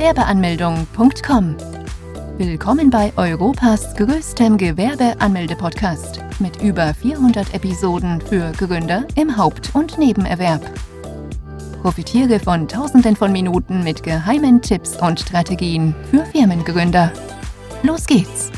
Gewerbeanmeldung.com. Willkommen bei Europas größtem Gewerbeanmelde-Podcast mit über 400 Episoden für Gründer im Haupt- und Nebenerwerb. Profitiere von Tausenden von Minuten mit geheimen Tipps und Strategien für Firmengründer. Los geht's!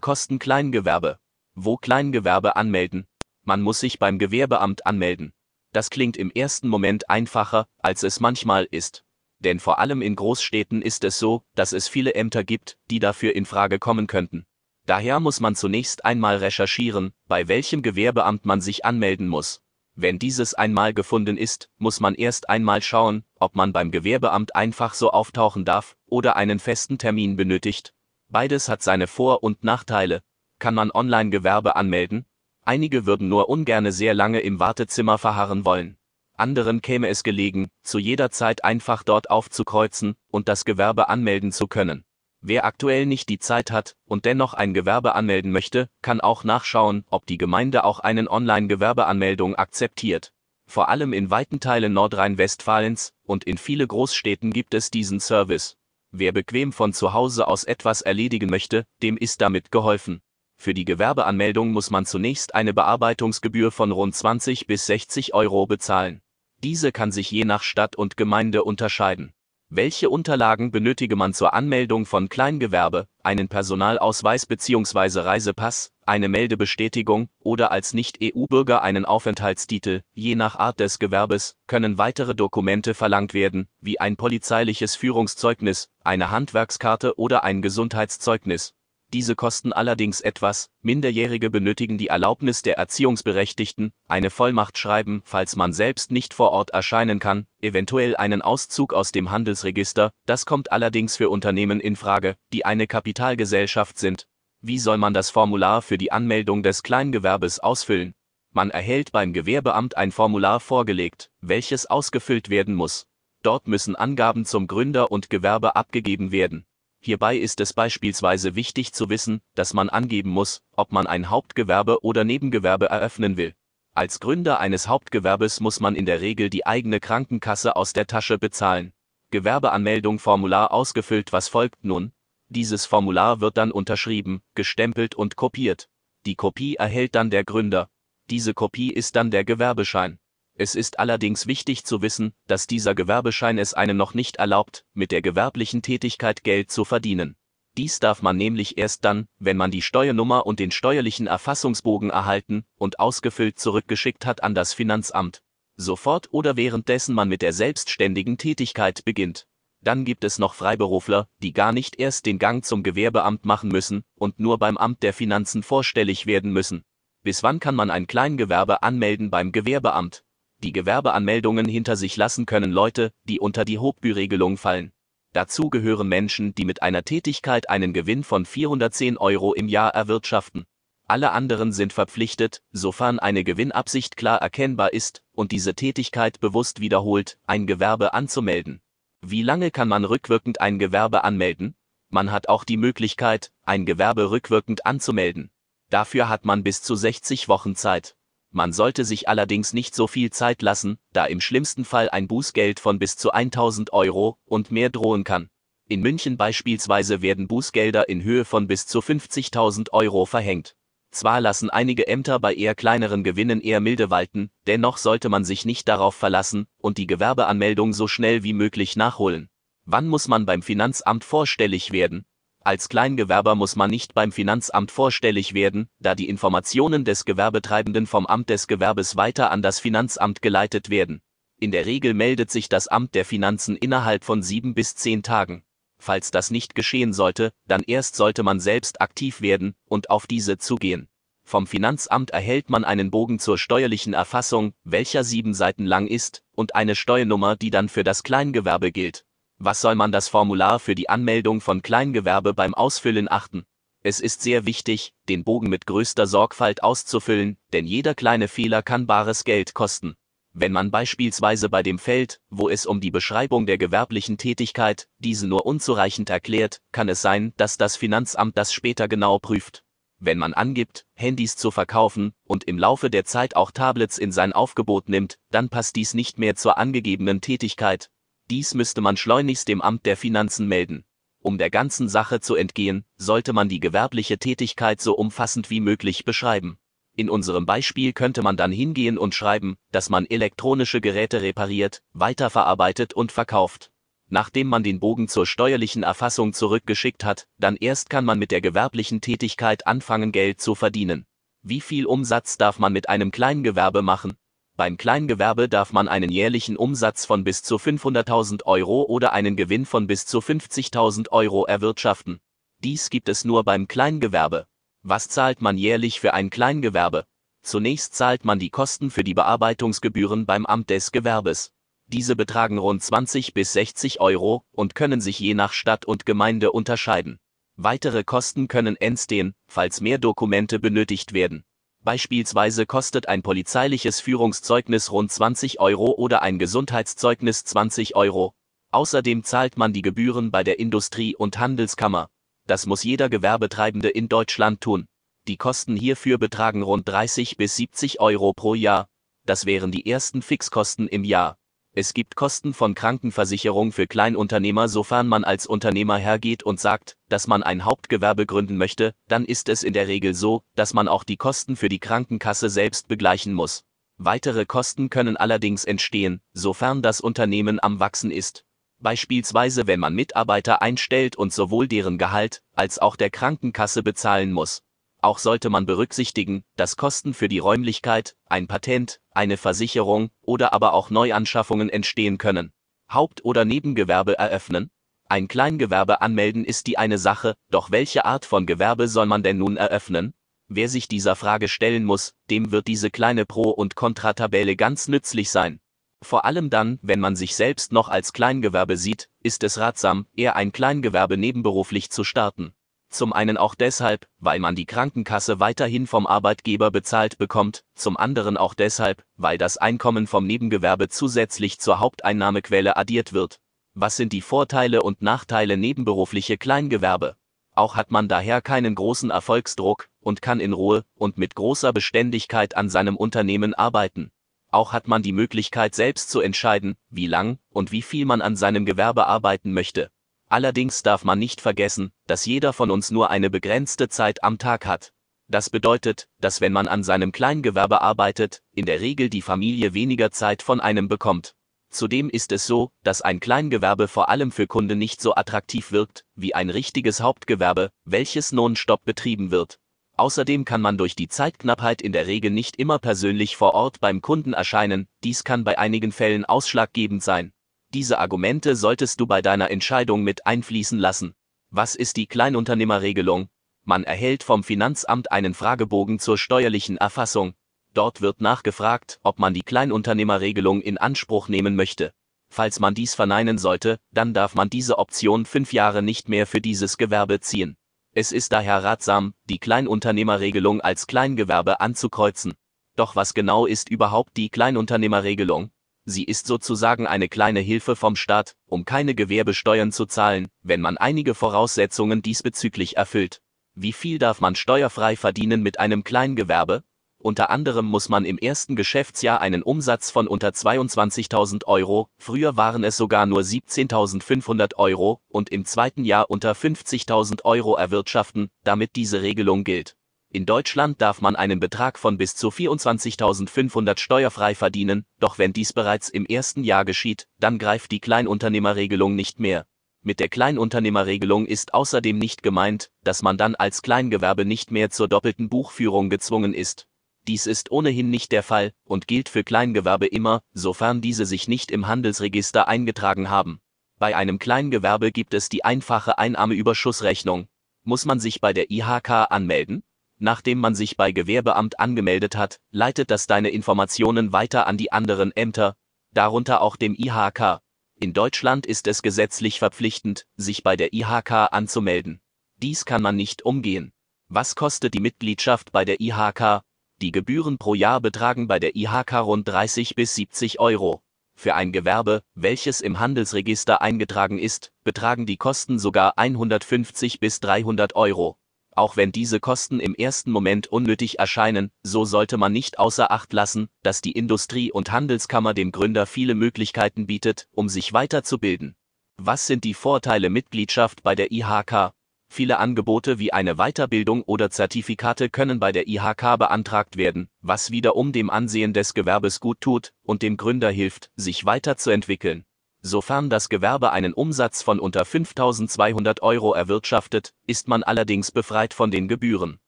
Kosten Kleingewerbe. Wo Kleingewerbe anmelden? Man muss sich beim Gewerbeamt anmelden. Das klingt im ersten Moment einfacher, als es manchmal ist. Denn vor allem in Großstädten ist es so, dass es viele Ämter gibt, die dafür in Frage kommen könnten. Daher muss man zunächst einmal recherchieren, bei welchem Gewerbeamt man sich anmelden muss. Wenn dieses einmal gefunden ist, muss man erst einmal schauen, ob man beim Gewerbeamt einfach so auftauchen darf oder einen festen Termin benötigt. Beides hat seine Vor- und Nachteile. Kann man Online-Gewerbe anmelden? Einige würden nur ungerne sehr lange im Wartezimmer verharren wollen. Anderen käme es gelegen, zu jeder Zeit einfach dort aufzukreuzen und das Gewerbe anmelden zu können. Wer aktuell nicht die Zeit hat und dennoch ein Gewerbe anmelden möchte, kann auch nachschauen, ob die Gemeinde auch einen Online-Gewerbeanmeldung akzeptiert. Vor allem in weiten Teilen Nordrhein-Westfalens und in viele Großstädten gibt es diesen Service. Wer bequem von zu Hause aus etwas erledigen möchte, dem ist damit geholfen. Für die Gewerbeanmeldung muss man zunächst eine Bearbeitungsgebühr von rund 20 bis 60 Euro bezahlen. Diese kann sich je nach Stadt und Gemeinde unterscheiden. Welche Unterlagen benötige man zur Anmeldung von Kleingewerbe, einen Personalausweis bzw. Reisepass, eine Meldebestätigung oder als Nicht-EU-Bürger einen Aufenthaltstitel, je nach Art des Gewerbes, können weitere Dokumente verlangt werden, wie ein polizeiliches Führungszeugnis, eine Handwerkskarte oder ein Gesundheitszeugnis, diese kosten allerdings etwas, Minderjährige benötigen die Erlaubnis der Erziehungsberechtigten, eine Vollmacht schreiben, falls man selbst nicht vor Ort erscheinen kann, eventuell einen Auszug aus dem Handelsregister, das kommt allerdings für Unternehmen in Frage, die eine Kapitalgesellschaft sind. Wie soll man das Formular für die Anmeldung des Kleingewerbes ausfüllen? Man erhält beim Gewerbeamt ein Formular vorgelegt, welches ausgefüllt werden muss. Dort müssen Angaben zum Gründer und Gewerbe abgegeben werden. Hierbei ist es beispielsweise wichtig zu wissen, dass man angeben muss, ob man ein Hauptgewerbe oder Nebengewerbe eröffnen will. Als Gründer eines Hauptgewerbes muss man in der Regel die eigene Krankenkasse aus der Tasche bezahlen. Gewerbeanmeldung Formular ausgefüllt Was folgt nun? Dieses Formular wird dann unterschrieben, gestempelt und kopiert. Die Kopie erhält dann der Gründer. Diese Kopie ist dann der Gewerbeschein. Es ist allerdings wichtig zu wissen, dass dieser Gewerbeschein es einem noch nicht erlaubt, mit der gewerblichen Tätigkeit Geld zu verdienen. Dies darf man nämlich erst dann, wenn man die Steuernummer und den steuerlichen Erfassungsbogen erhalten und ausgefüllt zurückgeschickt hat an das Finanzamt. Sofort oder währenddessen man mit der selbstständigen Tätigkeit beginnt. Dann gibt es noch Freiberufler, die gar nicht erst den Gang zum Gewerbeamt machen müssen und nur beim Amt der Finanzen vorstellig werden müssen. Bis wann kann man ein Kleingewerbe anmelden beim Gewerbeamt? Die Gewerbeanmeldungen hinter sich lassen können Leute, die unter die Hochbü-Regelung fallen. Dazu gehören Menschen, die mit einer Tätigkeit einen Gewinn von 410 Euro im Jahr erwirtschaften. Alle anderen sind verpflichtet, sofern eine Gewinnabsicht klar erkennbar ist und diese Tätigkeit bewusst wiederholt, ein Gewerbe anzumelden. Wie lange kann man rückwirkend ein Gewerbe anmelden? Man hat auch die Möglichkeit, ein Gewerbe rückwirkend anzumelden. Dafür hat man bis zu 60 Wochen Zeit. Man sollte sich allerdings nicht so viel Zeit lassen, da im schlimmsten Fall ein Bußgeld von bis zu 1000 Euro und mehr drohen kann. In München beispielsweise werden Bußgelder in Höhe von bis zu 50.000 Euro verhängt. Zwar lassen einige Ämter bei eher kleineren Gewinnen eher milde walten, dennoch sollte man sich nicht darauf verlassen und die Gewerbeanmeldung so schnell wie möglich nachholen. Wann muss man beim Finanzamt vorstellig werden? Als Kleingewerber muss man nicht beim Finanzamt vorstellig werden, da die Informationen des Gewerbetreibenden vom Amt des Gewerbes weiter an das Finanzamt geleitet werden. In der Regel meldet sich das Amt der Finanzen innerhalb von sieben bis zehn Tagen. Falls das nicht geschehen sollte, dann erst sollte man selbst aktiv werden und auf diese zugehen. Vom Finanzamt erhält man einen Bogen zur steuerlichen Erfassung, welcher sieben Seiten lang ist, und eine Steuernummer, die dann für das Kleingewerbe gilt. Was soll man das Formular für die Anmeldung von Kleingewerbe beim Ausfüllen achten? Es ist sehr wichtig, den Bogen mit größter Sorgfalt auszufüllen, denn jeder kleine Fehler kann bares Geld kosten. Wenn man beispielsweise bei dem Feld, wo es um die Beschreibung der gewerblichen Tätigkeit, diese nur unzureichend erklärt, kann es sein, dass das Finanzamt das später genau prüft. Wenn man angibt, Handys zu verkaufen und im Laufe der Zeit auch Tablets in sein Aufgebot nimmt, dann passt dies nicht mehr zur angegebenen Tätigkeit. Dies müsste man schleunigst dem Amt der Finanzen melden. Um der ganzen Sache zu entgehen, sollte man die gewerbliche Tätigkeit so umfassend wie möglich beschreiben. In unserem Beispiel könnte man dann hingehen und schreiben, dass man elektronische Geräte repariert, weiterverarbeitet und verkauft. Nachdem man den Bogen zur steuerlichen Erfassung zurückgeschickt hat, dann erst kann man mit der gewerblichen Tätigkeit anfangen Geld zu verdienen. Wie viel Umsatz darf man mit einem Kleingewerbe machen? Beim Kleingewerbe darf man einen jährlichen Umsatz von bis zu 500.000 Euro oder einen Gewinn von bis zu 50.000 Euro erwirtschaften. Dies gibt es nur beim Kleingewerbe. Was zahlt man jährlich für ein Kleingewerbe? Zunächst zahlt man die Kosten für die Bearbeitungsgebühren beim Amt des Gewerbes. Diese betragen rund 20 bis 60 Euro und können sich je nach Stadt und Gemeinde unterscheiden. Weitere Kosten können entstehen, falls mehr Dokumente benötigt werden. Beispielsweise kostet ein polizeiliches Führungszeugnis rund 20 Euro oder ein Gesundheitszeugnis 20 Euro. Außerdem zahlt man die Gebühren bei der Industrie- und Handelskammer. Das muss jeder Gewerbetreibende in Deutschland tun. Die Kosten hierfür betragen rund 30 bis 70 Euro pro Jahr. Das wären die ersten Fixkosten im Jahr. Es gibt Kosten von Krankenversicherung für Kleinunternehmer, sofern man als Unternehmer hergeht und sagt, dass man ein Hauptgewerbe gründen möchte, dann ist es in der Regel so, dass man auch die Kosten für die Krankenkasse selbst begleichen muss. Weitere Kosten können allerdings entstehen, sofern das Unternehmen am Wachsen ist. Beispielsweise wenn man Mitarbeiter einstellt und sowohl deren Gehalt als auch der Krankenkasse bezahlen muss. Auch sollte man berücksichtigen, dass Kosten für die Räumlichkeit, ein Patent, eine Versicherung oder aber auch Neuanschaffungen entstehen können. Haupt- oder Nebengewerbe eröffnen? Ein Kleingewerbe anmelden ist die eine Sache, doch welche Art von Gewerbe soll man denn nun eröffnen? Wer sich dieser Frage stellen muss, dem wird diese kleine Pro- und Kontratabelle ganz nützlich sein. Vor allem dann, wenn man sich selbst noch als Kleingewerbe sieht, ist es ratsam, eher ein Kleingewerbe nebenberuflich zu starten. Zum einen auch deshalb, weil man die Krankenkasse weiterhin vom Arbeitgeber bezahlt bekommt, zum anderen auch deshalb, weil das Einkommen vom Nebengewerbe zusätzlich zur Haupteinnahmequelle addiert wird. Was sind die Vorteile und Nachteile nebenberufliche Kleingewerbe? Auch hat man daher keinen großen Erfolgsdruck und kann in Ruhe und mit großer Beständigkeit an seinem Unternehmen arbeiten. Auch hat man die Möglichkeit selbst zu entscheiden, wie lang und wie viel man an seinem Gewerbe arbeiten möchte. Allerdings darf man nicht vergessen, dass jeder von uns nur eine begrenzte Zeit am Tag hat. Das bedeutet, dass wenn man an seinem Kleingewerbe arbeitet, in der Regel die Familie weniger Zeit von einem bekommt. Zudem ist es so, dass ein Kleingewerbe vor allem für Kunden nicht so attraktiv wirkt, wie ein richtiges Hauptgewerbe, welches nonstop betrieben wird. Außerdem kann man durch die Zeitknappheit in der Regel nicht immer persönlich vor Ort beim Kunden erscheinen, dies kann bei einigen Fällen ausschlaggebend sein. Diese Argumente solltest du bei deiner Entscheidung mit einfließen lassen. Was ist die Kleinunternehmerregelung? Man erhält vom Finanzamt einen Fragebogen zur steuerlichen Erfassung. Dort wird nachgefragt, ob man die Kleinunternehmerregelung in Anspruch nehmen möchte. Falls man dies verneinen sollte, dann darf man diese Option fünf Jahre nicht mehr für dieses Gewerbe ziehen. Es ist daher ratsam, die Kleinunternehmerregelung als Kleingewerbe anzukreuzen. Doch was genau ist überhaupt die Kleinunternehmerregelung? Sie ist sozusagen eine kleine Hilfe vom Staat, um keine Gewerbesteuern zu zahlen, wenn man einige Voraussetzungen diesbezüglich erfüllt. Wie viel darf man steuerfrei verdienen mit einem Kleingewerbe? Unter anderem muss man im ersten Geschäftsjahr einen Umsatz von unter 22.000 Euro, früher waren es sogar nur 17.500 Euro, und im zweiten Jahr unter 50.000 Euro erwirtschaften, damit diese Regelung gilt. In Deutschland darf man einen Betrag von bis zu 24.500 steuerfrei verdienen, doch wenn dies bereits im ersten Jahr geschieht, dann greift die Kleinunternehmerregelung nicht mehr. Mit der Kleinunternehmerregelung ist außerdem nicht gemeint, dass man dann als Kleingewerbe nicht mehr zur doppelten Buchführung gezwungen ist. Dies ist ohnehin nicht der Fall und gilt für Kleingewerbe immer, sofern diese sich nicht im Handelsregister eingetragen haben. Bei einem Kleingewerbe gibt es die einfache Einnahmeüberschussrechnung. Muss man sich bei der IHK anmelden? Nachdem man sich bei Gewerbeamt angemeldet hat, leitet das deine Informationen weiter an die anderen Ämter, darunter auch dem IHK. In Deutschland ist es gesetzlich verpflichtend, sich bei der IHK anzumelden. Dies kann man nicht umgehen. Was kostet die Mitgliedschaft bei der IHK? Die Gebühren pro Jahr betragen bei der IHK rund 30 bis 70 Euro. Für ein Gewerbe, welches im Handelsregister eingetragen ist, betragen die Kosten sogar 150 bis 300 Euro. Auch wenn diese Kosten im ersten Moment unnötig erscheinen, so sollte man nicht außer Acht lassen, dass die Industrie- und Handelskammer dem Gründer viele Möglichkeiten bietet, um sich weiterzubilden. Was sind die Vorteile Mitgliedschaft bei der IHK? Viele Angebote wie eine Weiterbildung oder Zertifikate können bei der IHK beantragt werden, was wiederum dem Ansehen des Gewerbes gut tut und dem Gründer hilft, sich weiterzuentwickeln. Sofern das Gewerbe einen Umsatz von unter 5200 Euro erwirtschaftet, ist man allerdings befreit von den Gebühren.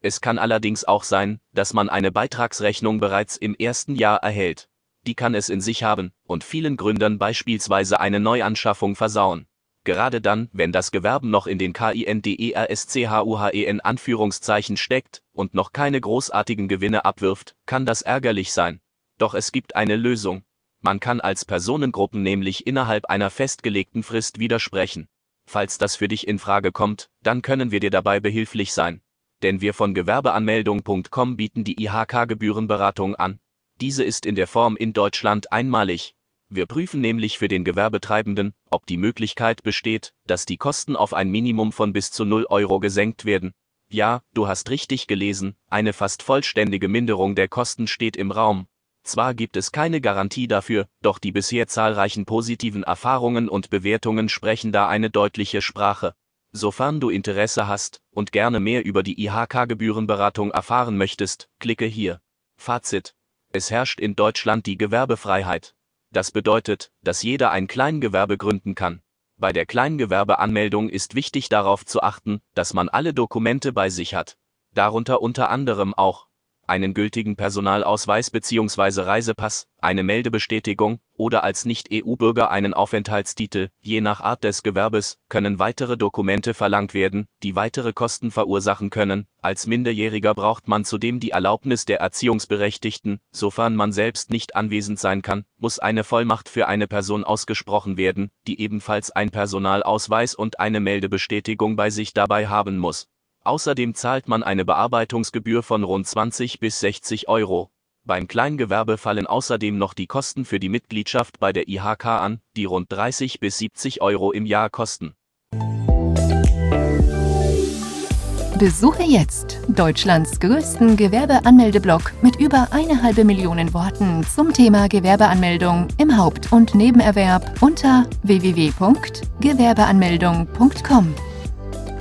Es kann allerdings auch sein, dass man eine Beitragsrechnung bereits im ersten Jahr erhält. Die kann es in sich haben und vielen Gründern beispielsweise eine Neuanschaffung versauen. Gerade dann, wenn das Gewerbe noch in den KINDERSCHUHEN Anführungszeichen steckt und noch keine großartigen Gewinne abwirft, kann das ärgerlich sein. Doch es gibt eine Lösung, man kann als Personengruppen nämlich innerhalb einer festgelegten Frist widersprechen. Falls das für dich in Frage kommt, dann können wir dir dabei behilflich sein. Denn wir von Gewerbeanmeldung.com bieten die IHK-Gebührenberatung an. Diese ist in der Form in Deutschland einmalig. Wir prüfen nämlich für den Gewerbetreibenden, ob die Möglichkeit besteht, dass die Kosten auf ein Minimum von bis zu 0 Euro gesenkt werden. Ja, du hast richtig gelesen, eine fast vollständige Minderung der Kosten steht im Raum. Zwar gibt es keine Garantie dafür, doch die bisher zahlreichen positiven Erfahrungen und Bewertungen sprechen da eine deutliche Sprache. Sofern du Interesse hast und gerne mehr über die IHK-Gebührenberatung erfahren möchtest, klicke hier. Fazit. Es herrscht in Deutschland die Gewerbefreiheit. Das bedeutet, dass jeder ein Kleingewerbe gründen kann. Bei der Kleingewerbeanmeldung ist wichtig darauf zu achten, dass man alle Dokumente bei sich hat. Darunter unter anderem auch einen gültigen Personalausweis bzw. Reisepass, eine Meldebestätigung oder als Nicht-EU-Bürger einen Aufenthaltstitel, je nach Art des Gewerbes, können weitere Dokumente verlangt werden, die weitere Kosten verursachen können. Als Minderjähriger braucht man zudem die Erlaubnis der Erziehungsberechtigten, sofern man selbst nicht anwesend sein kann, muss eine Vollmacht für eine Person ausgesprochen werden, die ebenfalls ein Personalausweis und eine Meldebestätigung bei sich dabei haben muss. Außerdem zahlt man eine Bearbeitungsgebühr von rund 20 bis 60 Euro. Beim Kleingewerbe fallen außerdem noch die Kosten für die Mitgliedschaft bei der IHK an, die rund 30 bis 70 Euro im Jahr kosten. Besuche jetzt Deutschlands größten Gewerbeanmeldeblock mit über eine halbe Million Worten zum Thema Gewerbeanmeldung im Haupt- und Nebenerwerb unter www.gewerbeanmeldung.com.